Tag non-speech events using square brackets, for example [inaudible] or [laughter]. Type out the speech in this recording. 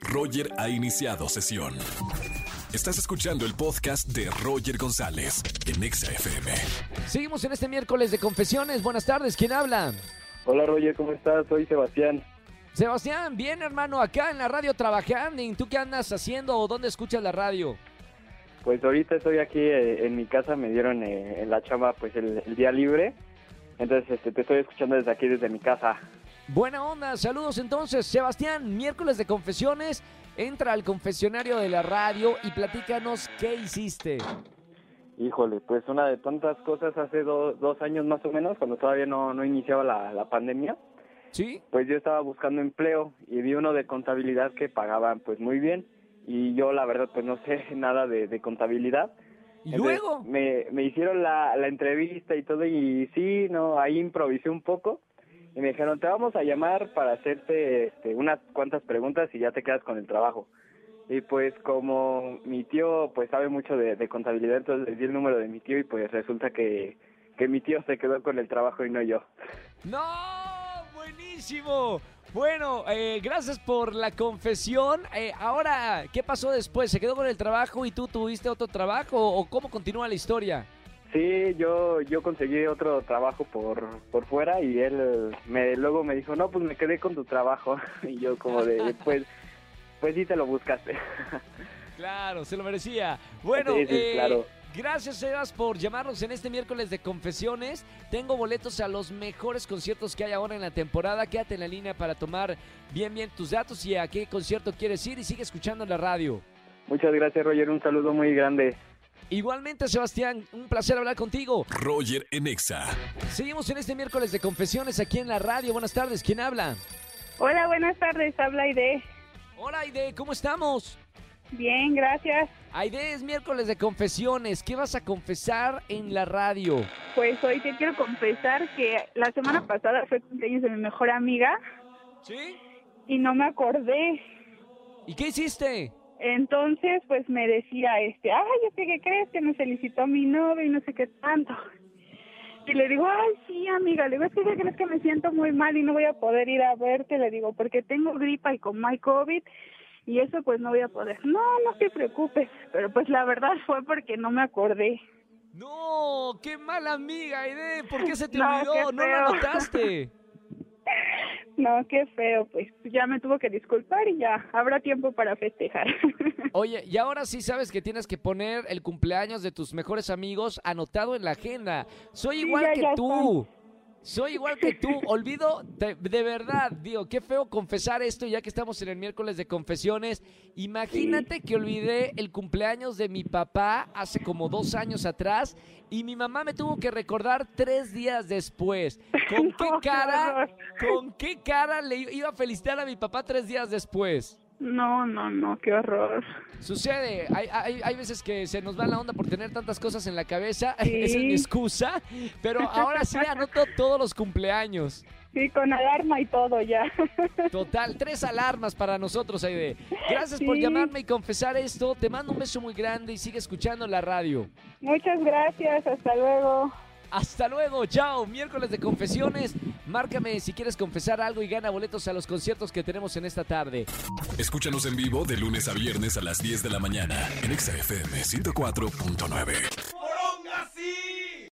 Roger ha iniciado sesión. Estás escuchando el podcast de Roger González en Exa FM. Seguimos en este miércoles de confesiones. Buenas tardes, ¿quién habla? Hola Roger, ¿cómo estás? Soy Sebastián. Sebastián, bien hermano, acá en la radio trabajando. ¿Y tú qué andas haciendo o dónde escuchas la radio? Pues ahorita estoy aquí eh, en mi casa, me dieron eh, en la chamba pues el, el día libre. Entonces este, te estoy escuchando desde aquí, desde mi casa. Buena onda, saludos entonces. Sebastián, miércoles de confesiones. Entra al confesionario de la radio y platícanos qué hiciste. Híjole, pues una de tantas cosas hace do- dos años más o menos, cuando todavía no, no iniciaba la, la pandemia, ¿Sí? pues yo estaba buscando empleo y vi uno de contabilidad que pagaban pues muy bien y yo la verdad pues no sé [laughs] nada de, de contabilidad. ¿Y Entonces, luego? Me, me hicieron la, la entrevista y todo y sí, no, ahí improvisé un poco y me dijeron, te vamos a llamar para hacerte este, unas cuantas preguntas y ya te quedas con el trabajo. Y pues como mi tío pues sabe mucho de, contabilidad, entonces le di el número de mi tío y pues resulta que, que mi tío se quedó con el trabajo y no yo. ¡No! ¡Buenísimo! Bueno, eh, gracias por la confesión. Eh, ahora, ¿qué pasó después? ¿Se quedó con el trabajo y tú tuviste otro trabajo? ¿O cómo continúa la historia? Sí, yo yo conseguí otro trabajo por por fuera y él me luego me dijo, "No, pues me quedé con tu trabajo." [laughs] Y yo como de, [laughs] pues pues sí te lo buscaste. [laughs] Claro, se lo merecía. Bueno, Sí, sí, eh, claro. gracias Sebas por llamarnos en este miércoles de confesiones. Tengo boletos a los mejores conciertos que hay ahora en la temporada. Quédate en la línea para tomar bien bien tus datos y a qué concierto quieres ir y sigue escuchando la radio. Muchas gracias, Roger, un saludo muy grande. Igualmente, Sebastián, un placer hablar contigo. Roger en Exa. Seguimos en este miércoles de confesiones aquí en la radio. Buenas tardes, ¿quién habla? Hola, buenas tardes, habla Aide. Hola, Aide, ¿cómo estamos? Bien, gracias. Aide, es miércoles de confesiones. ¿Qué vas a confesar en la radio? Pues hoy te quiero confesar que la semana pasada fue cumpleaños de mi mejor amiga ¿Sí? y no me acordé. ¿Y qué hiciste? Entonces, pues me decía, este, ay, es que, ¿qué crees? Que me felicitó mi novio y no sé qué tanto. Y le digo, ay, sí, amiga, le digo, es que ¿qué crees que me siento muy mal y no voy a poder ir a verte? Le digo, porque tengo gripa y como hay COVID y eso pues no voy a poder. No, no te preocupes, pero pues la verdad fue porque no me acordé. No, qué mala amiga, Aide. ¿Por qué se te [laughs] No, olvidó? No lo feo. No, qué feo, pues ya me tuvo que disculpar y ya habrá tiempo para festejar. [laughs] Oye, y ahora sí sabes que tienes que poner el cumpleaños de tus mejores amigos anotado en la agenda. Soy Sí, igual ya, que ya tú. Soy igual que tú. Olvido, de, de verdad, digo, qué feo confesar esto ya que estamos en el miércoles de confesiones. Imagínate que olvidé el cumpleaños de mi papá hace como dos años atrás y mi mamá me tuvo que recordar tres días después. ¿Con [laughs] qué cara, con qué cara le iba a felicitar a mi papá tres días después? No, no, no, qué horror. Sucede, hay, hay, hay veces que se nos va la onda por tener tantas cosas en la cabeza, [laughs] Sí. esa es mi excusa, pero ahora sí anoto todos los cumpleaños. Sí, con alarma y todo ya. [laughs] Total, tres alarmas para nosotros, Aide. Gracias por llamarme y confesar esto, te mando un beso muy grande y sigue escuchando la radio. Muchas gracias, hasta luego. Hasta luego, chao, miércoles de confesiones, márcame si quieres confesar algo y gana boletos a los conciertos que tenemos en esta tarde. Escúchanos en vivo de lunes a viernes a las 10 de la mañana en Exa FM 104.9.